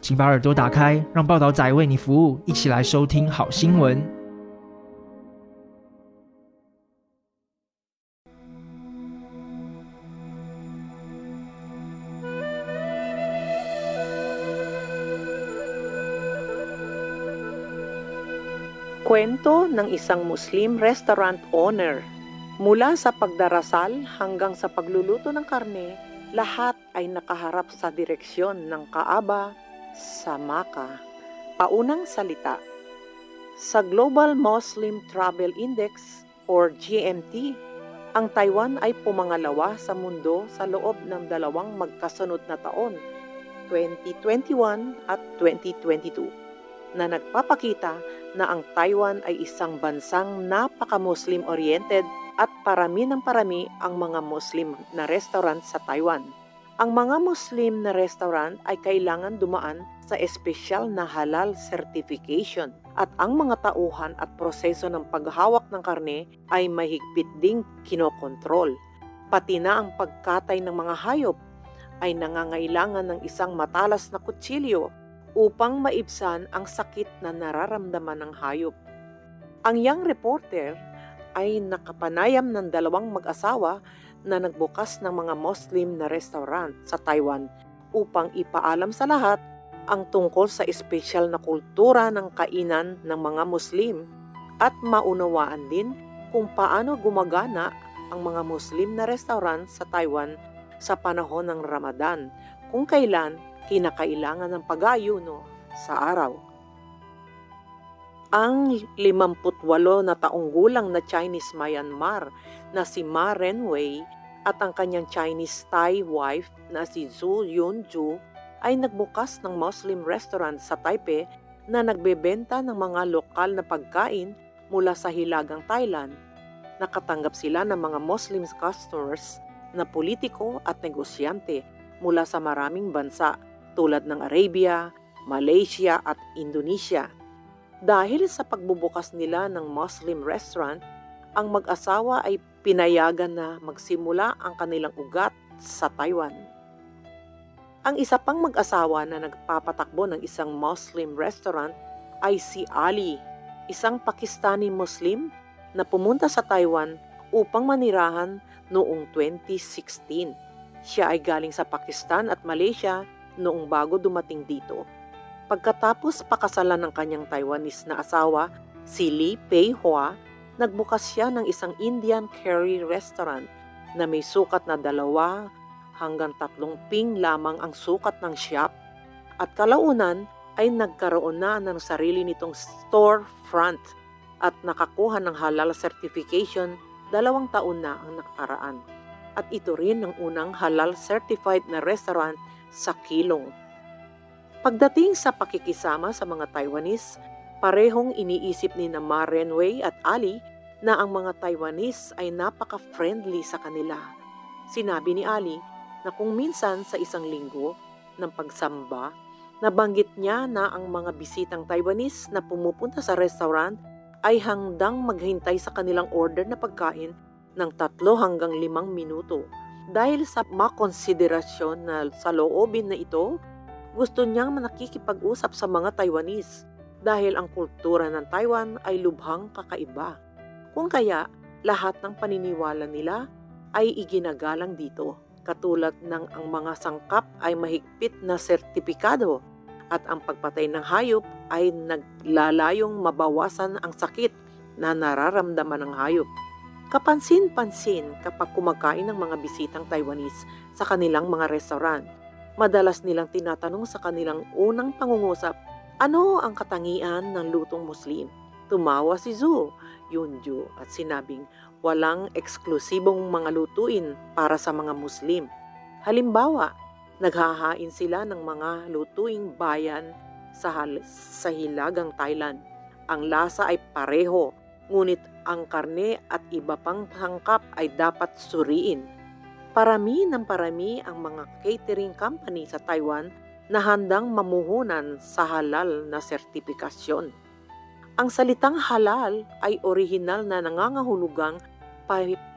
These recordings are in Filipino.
请把耳朵打开，让报道仔为你服务，一起来收听好新闻。 Kwento ng isang Muslim restaurant owner. Mula sa pagdarasal hanggang sa pagluluto ng karne, lahat ay nakaharap sa direksyon ng Kaaba sa Maka. Paunang salita. Sa Global Muslim Travel Index or GMT, ang Taiwan ay pumangalawa sa mundo sa loob ng dalawang magkasunod na taon, 2021 at 2022, na nagpapakita na ang Taiwan ay isang bansang napaka-Muslim-oriented at parami ng parami ang mga Muslim na restaurant sa Taiwan. Ang mga Muslim na restaurant ay kailangan dumaan sa espesyal na halal certification at ang mga tauhan at proseso ng paghawak ng karne ay mahigpit ding kinokontrol. Pati na ang pagkatay ng mga hayop ay nangangailangan ng isang matalas na kutsilyo upang maibsan ang sakit na nararamdaman ng hayop. Ang young reporter ay nakapanayam ng dalawang mag-asawa na nagbukas ng mga Muslim na restaurant sa Taiwan upang ipaalam sa lahat ang tungkol sa espesyal na kultura ng kainan ng mga Muslim at maunawaan din kung paano gumagana ang mga Muslim na restaurant sa Taiwan sa panahon ng Ramadan kung kailan kinakailangan ng pag-ayuno sa araw. Ang 58 na taong gulang na Chinese Myanmar na si Ma Renwei at ang kanyang Chinese Thai wife na si Zhu Yunju ay nagbukas ng Muslim restaurant sa Taipei na nagbebenta ng mga lokal na pagkain mula sa hilagang Thailand. Nakatanggap sila ng mga Muslim customers na politiko at negosyante mula sa maraming bansa tulad ng Arabia, Malaysia at Indonesia. Dahil sa pagbubukas nila ng Muslim restaurant, ang mag-asawa ay pinayagan na magsimula ang kanilang ugat sa Taiwan. Ang isa pang mag-asawa na nagpapatakbo ng isang Muslim restaurant ay si Ali, isang Pakistani Muslim na pumunta sa Taiwan upang manirahan noong 2016. Siya ay galing sa Pakistan at Malaysia noong bago dumating dito. Pagkatapos pakasalan ng kanyang Taiwanese na asawa, si Lee Pei Hua, nagbukas siya ng isang Indian curry restaurant na may sukat na dalawa hanggang tatlong ping lamang ang sukat ng shop. At kalaunan ay nagkaroon na ng sarili nitong storefront at nakakuha ng halal certification dalawang taon na ang nakaraan. At ito rin ang unang halal certified na restaurant sa Kilong. Pagdating sa pakikisama sa mga Taiwanese, parehong iniisip ni na Ma Renwei at Ali na ang mga Taiwanese ay napaka-friendly sa kanila. Sinabi ni Ali na kung minsan sa isang linggo ng pagsamba, nabanggit niya na ang mga bisitang Taiwanese na pumupunta sa restaurant ay hangdang maghintay sa kanilang order na pagkain ng tatlo hanggang limang minuto. Dahil sa makonsiderasyon na sa loobin na ito, gusto niyang nakikipag-usap sa mga Taiwanese dahil ang kultura ng Taiwan ay lubhang kakaiba. Kung kaya, lahat ng paniniwala nila ay iginagalang dito, katulad ng ang mga sangkap ay mahigpit na sertipikado at ang pagpatay ng hayop ay naglalayong mabawasan ang sakit na nararamdaman ng hayop. Kapansin-pansin kapag kumakain ng mga bisitang Taiwanese sa kanilang mga restaurant, madalas nilang tinatanong sa kanilang unang pangungusap, ano ang katangian ng lutong Muslim? Tumawa si Zhu, Yunju, at sinabing walang eksklusibong mga lutuin para sa mga Muslim. Halimbawa, naghahain sila ng mga lutuing bayan sa, sa hilagang Thailand. Ang lasa ay pareho, ngunit ang karne at iba pang sangkap ay dapat suriin. Parami ng parami ang mga catering company sa Taiwan na handang mamuhunan sa halal na sertipikasyon. Ang salitang halal ay orihinal na nangangahulugang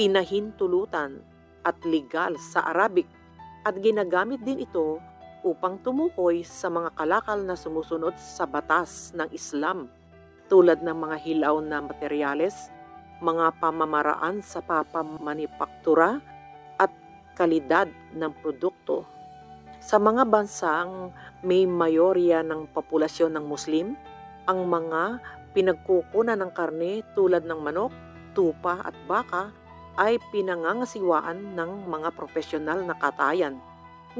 pinahintulutan at legal sa Arabic at ginagamit din ito upang tumukoy sa mga kalakal na sumusunod sa batas ng Islam tulad ng mga hilaw na materyales, mga pamamaraan sa papamanipaktura kalidad ng produkto. Sa mga bansang may mayorya ng populasyon ng Muslim, ang mga pinagkukunan ng karne tulad ng manok, tupa at baka ay pinangangasiwaan ng mga profesional na katayan.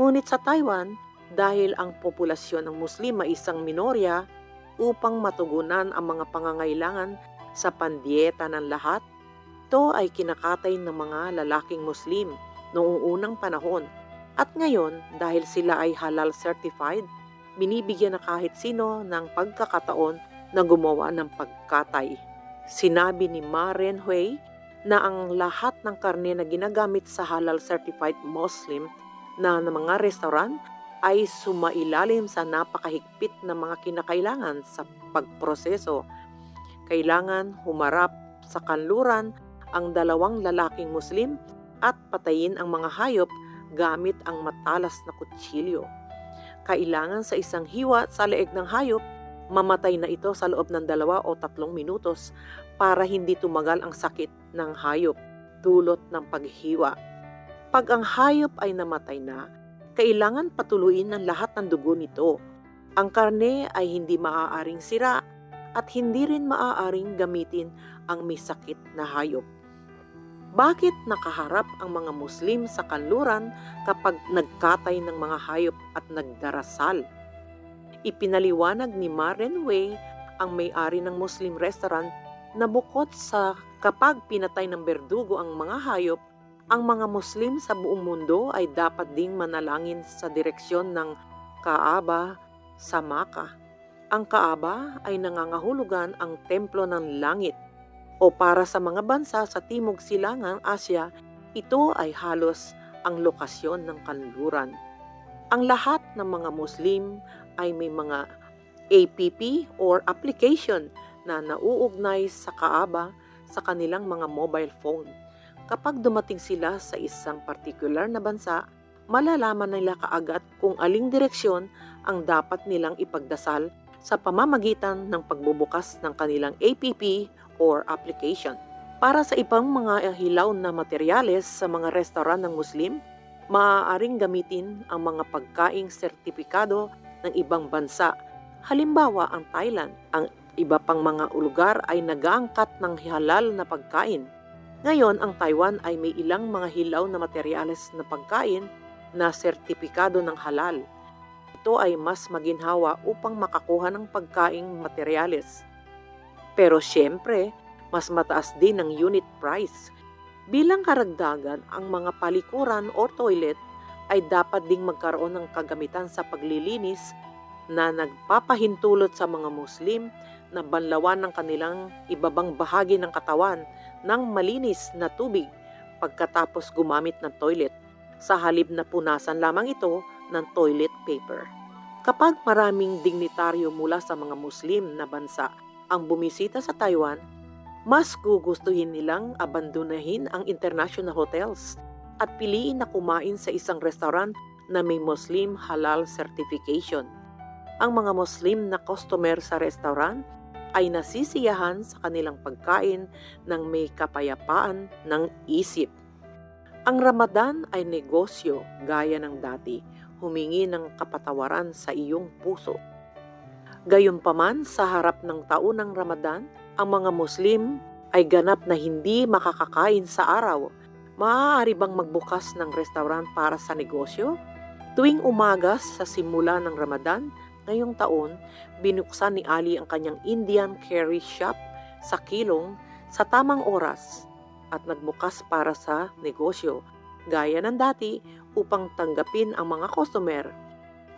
Ngunit sa Taiwan, dahil ang populasyon ng Muslim ay isang minorya, upang matugunan ang mga pangangailangan sa pandieta ng lahat, ito ay kinakatay ng mga lalaking Muslim noong unang panahon. At ngayon, dahil sila ay halal certified, binibigyan na kahit sino ng pagkakataon na gumawa ng pagkatay. Sinabi ni Ma Renhui na ang lahat ng karne na ginagamit sa halal certified Muslim na mga restaurant ay sumailalim sa napakahigpit na mga kinakailangan sa pagproseso. Kailangan humarap sa kanluran ang dalawang lalaking Muslim at patayin ang mga hayop gamit ang matalas na kutsilyo. Kailangan sa isang hiwa sa leeg ng hayop mamatay na ito sa loob ng dalawa o tatlong minutos para hindi tumagal ang sakit ng hayop dulot ng paghiwa. Pag ang hayop ay namatay na, kailangan patuluin ng lahat ng dugo nito. Ang karne ay hindi maaaring sira at hindi rin maaaring gamitin ang may sakit na hayop. Bakit nakaharap ang mga Muslim sa kanluran kapag nagkatay ng mga hayop at nagdarasal? Ipinaliwanag ni Maren Wei, ang may-ari ng Muslim restaurant, na bukod sa kapag pinatay ng berdugo ang mga hayop, ang mga Muslim sa buong mundo ay dapat ding manalangin sa direksyon ng Kaaba sa Maka. Ang Kaaba ay nangangahulugan ang templo ng langit o para sa mga bansa sa Timog Silangang Asya, ito ay halos ang lokasyon ng kanluran. Ang lahat ng mga Muslim ay may mga APP or application na nauugnay sa Kaaba sa kanilang mga mobile phone. Kapag dumating sila sa isang partikular na bansa, malalaman nila kaagad kung aling direksyon ang dapat nilang ipagdasal sa pamamagitan ng pagbubukas ng kanilang APP or application. Para sa ibang mga hilaw na materyales sa mga restaurant ng Muslim, maaaring gamitin ang mga pagkaing sertipikado ng ibang bansa. Halimbawa ang Thailand, ang iba pang mga lugar ay nagaangkat ng halal na pagkain. Ngayon, ang Taiwan ay may ilang mga hilaw na materyales na pagkain na sertipikado ng halal. Ito ay mas maginhawa upang makakuha ng pagkaing materyales. Pero siyempre, mas mataas din ang unit price. Bilang karagdagan, ang mga palikuran o toilet ay dapat ding magkaroon ng kagamitan sa paglilinis na nagpapahintulot sa mga Muslim na banlawan ng kanilang ibabang bahagi ng katawan ng malinis na tubig pagkatapos gumamit ng toilet sa halip na punasan lamang ito ng toilet paper. Kapag maraming dignitaryo mula sa mga Muslim na bansa ang bumisita sa Taiwan, mas gugustuhin nilang abandonahin ang international hotels at piliin na kumain sa isang restaurant na may Muslim halal certification. Ang mga Muslim na customer sa restaurant ay nasisiyahan sa kanilang pagkain ng may kapayapaan ng isip. Ang Ramadan ay negosyo gaya ng dati, humingi ng kapatawaran sa iyong puso. Gayunpaman sa harap ng taunang Ramadan, ang mga Muslim ay ganap na hindi makakakain sa araw Maaari bang magbukas ng restaurant para sa negosyo? Tuwing umaga sa simula ng Ramadan, ngayong taon, binuksan ni Ali ang kanyang Indian curry shop sa Kilong sa tamang oras at nagbukas para sa negosyo, gaya ng dati upang tanggapin ang mga customer.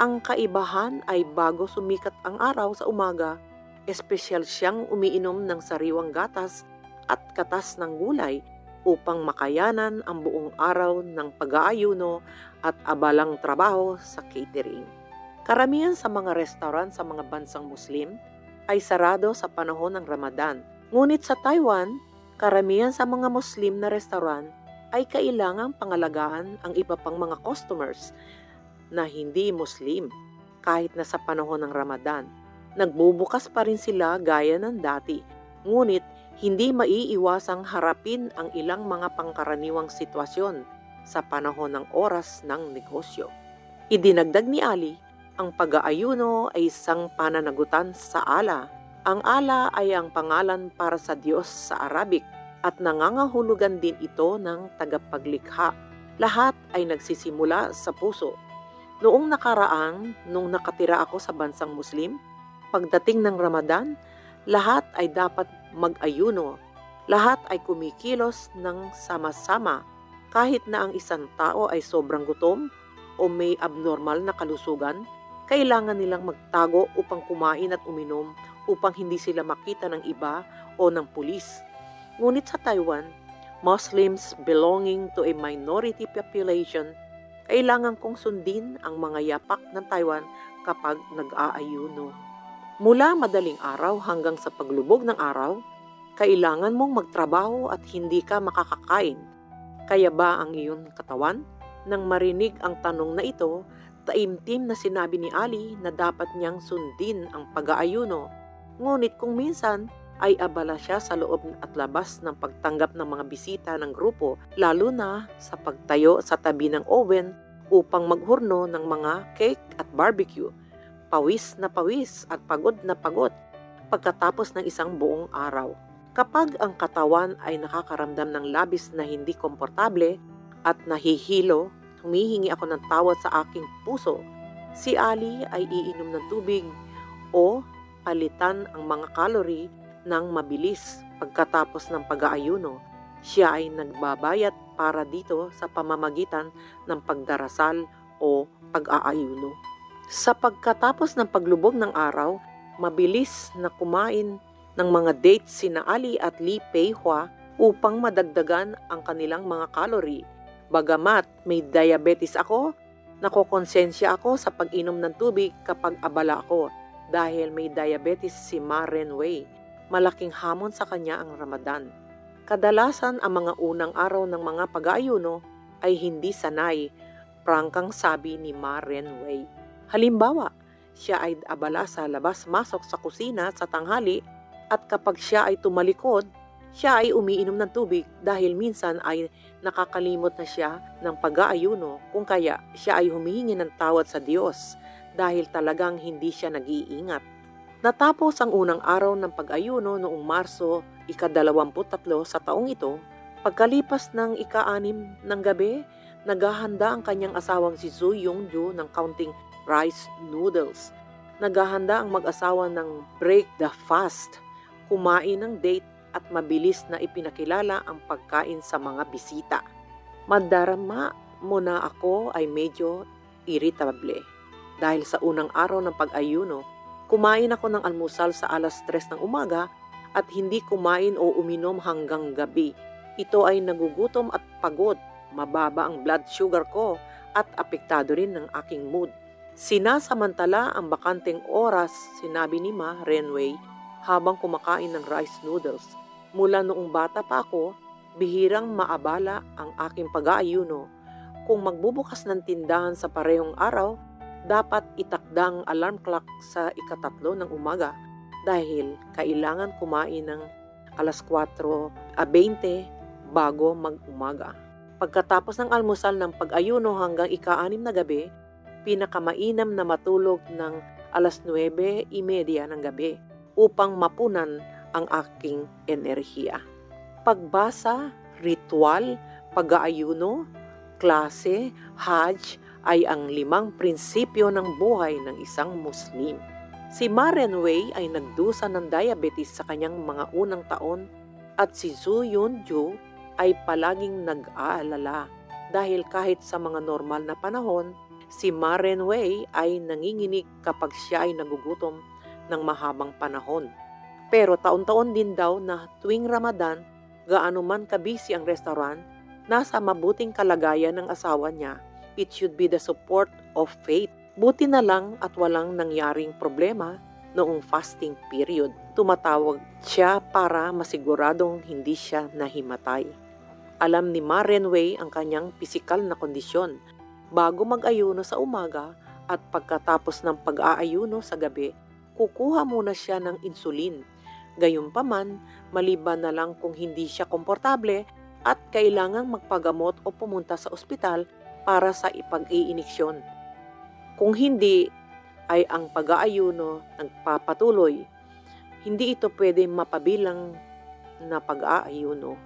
Ang kaibahan ay bago sumikat ang araw sa umaga, espesyal siyang umiinom ng sariwang gatas at katas ng gulay upang makayanan ang buong araw ng pag-aayuno at abalang trabaho sa catering. Karamihan sa mga restaurant sa mga bansang Muslim ay sarado sa panahon ng Ramadan. Ngunit sa Taiwan, karamihan sa mga Muslim na restaurant ay kailangang pangalagaan ang iba pang mga customers na hindi Muslim kahit na sa panahon ng Ramadan. Nagbubukas pa rin sila gaya ng dati, ngunit hindi maiiwasang harapin ang ilang mga pangkaraniwang sitwasyon sa panahon ng oras ng negosyo. Idinagdag ni Ali, ang pag-aayuno ay isang pananagutan sa ala. Ang ala ay ang pangalan para sa Diyos sa Arabic at nangangahulugan din ito ng tagapaglikha. Lahat ay nagsisimula sa puso. Noong nakaraang, nung nakatira ako sa bansang Muslim, pagdating ng Ramadan, lahat ay dapat mag-ayuno. Lahat ay kumikilos ng sama-sama kahit na ang isang tao ay sobrang gutom o may abnormal na kalusugan, kailangan nilang magtago upang kumain at uminom upang hindi sila makita ng iba o ng pulis. Ngunit sa Taiwan, Muslims belonging to a minority population, kailangan kong sundin ang mga yapak ng Taiwan kapag nag-aayuno. Mula madaling araw hanggang sa paglubog ng araw, kailangan mong magtrabaho at hindi ka makakakain. Kaya ba ang iyong katawan? Nang marinig ang tanong na ito, taimtim na sinabi ni Ali na dapat niyang sundin ang pag-aayuno. Ngunit kung minsan ay abala siya sa loob at labas ng pagtanggap ng mga bisita ng grupo, lalo na sa pagtayo sa tabi ng oven upang maghurno ng mga cake at barbecue. Pawis na pawis at pagod na pagod pagkatapos ng isang buong araw. Kapag ang katawan ay nakakaramdam ng labis na hindi komportable at nahihilo, humihingi ako ng tawad sa aking puso. Si Ali ay iinom ng tubig o palitan ang mga calorie ng mabilis pagkatapos ng pag-aayuno. Siya ay nagbabayat para dito sa pamamagitan ng pagdarasal o pag-aayuno. Sa pagkatapos ng paglubog ng araw, mabilis na kumain ng mga dates sina Ali at Lee Pei-hua upang madagdagan ang kanilang mga calorie. Bagamat may diabetes ako, nakokonsensya ako sa pag-inom ng tubig kapag abala ako dahil may diabetes si Ma Renwei. Malaking hamon sa kanya ang Ramadan. Kadalasan ang mga unang araw ng mga pag-aayuno ay hindi sanay, prangkang sabi ni Ma Renwei. Halimbawa, siya ay abala sa labas-masok sa kusina sa tanghali at kapag siya ay tumalikod, siya ay umiinom ng tubig dahil minsan ay nakakalimot na siya ng pag-aayuno kung kaya siya ay humihingi ng tawad sa Diyos dahil talagang hindi siya nag-iingat. Natapos ang unang araw ng pag-ayuno noong Marso ika-23 sa taong ito, pagkalipas ng ika-anim ng gabi, naghahanda ang kanyang asawang si Zhu Yongju ng counting rice noodles. Naghahanda ang mag-asawa ng break the fast kumain ng date at mabilis na ipinakilala ang pagkain sa mga bisita. Madarama mo na ako ay medyo irritable. Dahil sa unang araw ng pag-ayuno, kumain ako ng almusal sa alas 3 ng umaga at hindi kumain o uminom hanggang gabi. Ito ay nagugutom at pagod, mababa ang blood sugar ko at apektado rin ng aking mood. Sinasamantala ang bakanteng oras, sinabi ni Ma Renway, habang kumakain ng rice noodles. Mula noong bata pa ako, bihirang maabala ang aking pag-aayuno. Kung magbubukas ng tindahan sa parehong araw, dapat itakdang alarm clock sa ikatatlo ng umaga dahil kailangan kumain ng alas 4.20 bago mag-umaga. Pagkatapos ng almusal ng pag-ayuno hanggang ika-anim na gabi, pinakamainam na matulog ng alas 9.30 ng gabi upang mapunan ang aking enerhiya. Pagbasa, ritual, pag-aayuno, klase, hajj ay ang limang prinsipyo ng buhay ng isang Muslim. Si Maren Wei ay nagdusa ng diabetes sa kanyang mga unang taon at si Zhu Yunju ay palaging nag-aalala dahil kahit sa mga normal na panahon, si Maren Wei ay nanginginig kapag siya ay nagugutom ng mahabang panahon. Pero taon-taon din daw na tuwing Ramadan, gaano man kabisi ang restaurant, nasa mabuting kalagayan ng asawa niya. It should be the support of faith. Buti na lang at walang nangyaring problema noong fasting period. Tumatawag siya para masiguradong hindi siya nahimatay. Alam ni Ma Renway ang kanyang pisikal na kondisyon. Bago mag-ayuno sa umaga at pagkatapos ng pag-aayuno sa gabi, kukuha muna siya ng insulin. Gayunpaman, maliban na lang kung hindi siya komportable at kailangang magpagamot o pumunta sa ospital para sa ipag-iiniksyon. Kung hindi, ay ang pag-aayuno nagpapatuloy. Hindi ito pwede mapabilang na pag-aayuno.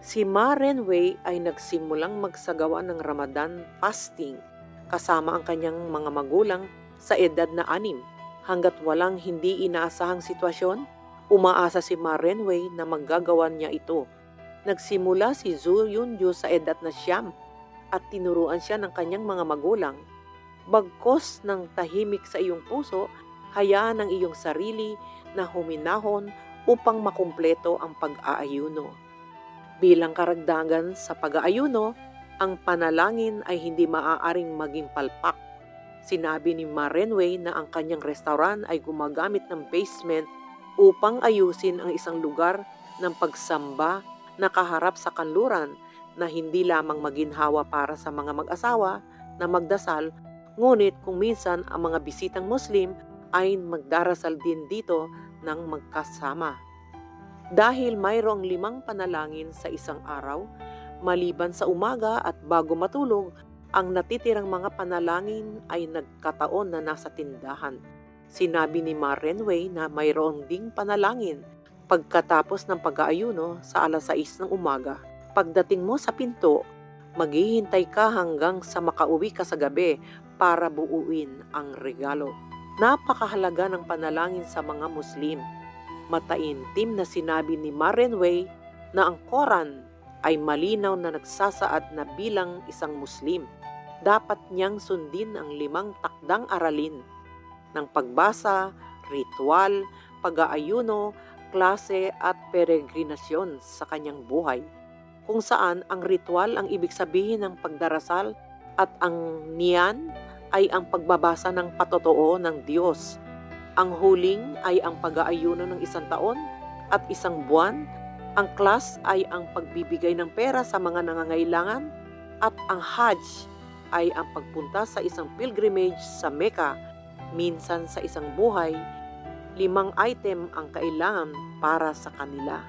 Si Ma Renway ay nagsimulang magsagawa ng Ramadan fasting kasama ang kanyang mga magulang sa edad na anim. Hanggat walang hindi inaasahang sitwasyon, umaasa si Ma Renway na maggagawa niya ito. Nagsimula si Zhu Yunju sa edad na siyam at tinuruan siya ng kanyang mga magulang. Bagkos ng tahimik sa iyong puso, hayaan ang iyong sarili na huminahon upang makumpleto ang pag-aayuno. Bilang karagdagan sa pag-aayuno, ang panalangin ay hindi maaaring maging palpak. Sinabi ni Ma Renway na ang kanyang restaurant ay gumagamit ng basement upang ayusin ang isang lugar ng pagsamba na kaharap sa kanluran na hindi lamang maginhawa para sa mga mag-asawa na magdasal, ngunit kung minsan ang mga bisitang Muslim ay magdarasal din dito ng magkasama. Dahil mayroong limang panalangin sa isang araw, maliban sa umaga at bago matulog, ang natitirang mga panalangin ay nagkataon na nasa tindahan. Sinabi ni Ma Renway na mayroong ding panalangin pagkatapos ng pag-aayuno sa alas 6 ng umaga. Pagdating mo sa pinto, maghihintay ka hanggang sa makauwi ka sa gabi para buuin ang regalo. Napakahalaga ng panalangin sa mga Muslim. Mataintim na sinabi ni Marenway na ang Quran ay malinaw na nagsasaad na bilang isang Muslim. Dapat niyang sundin ang limang takdang aralin ng pagbasa, ritual, pag-aayuno, klase at peregrinasyon sa kanyang buhay, kung saan ang ritual ang ibig sabihin ng pagdarasal at ang niyan ay ang pagbabasa ng patotoo ng Diyos. Ang huling ay ang pag-aayuno ng isang taon at isang buwan. Ang class ay ang pagbibigay ng pera sa mga nangangailangan at ang Hajj ay ang pagpunta sa isang pilgrimage sa Mecca minsan sa isang buhay limang item ang kailangan para sa kanila.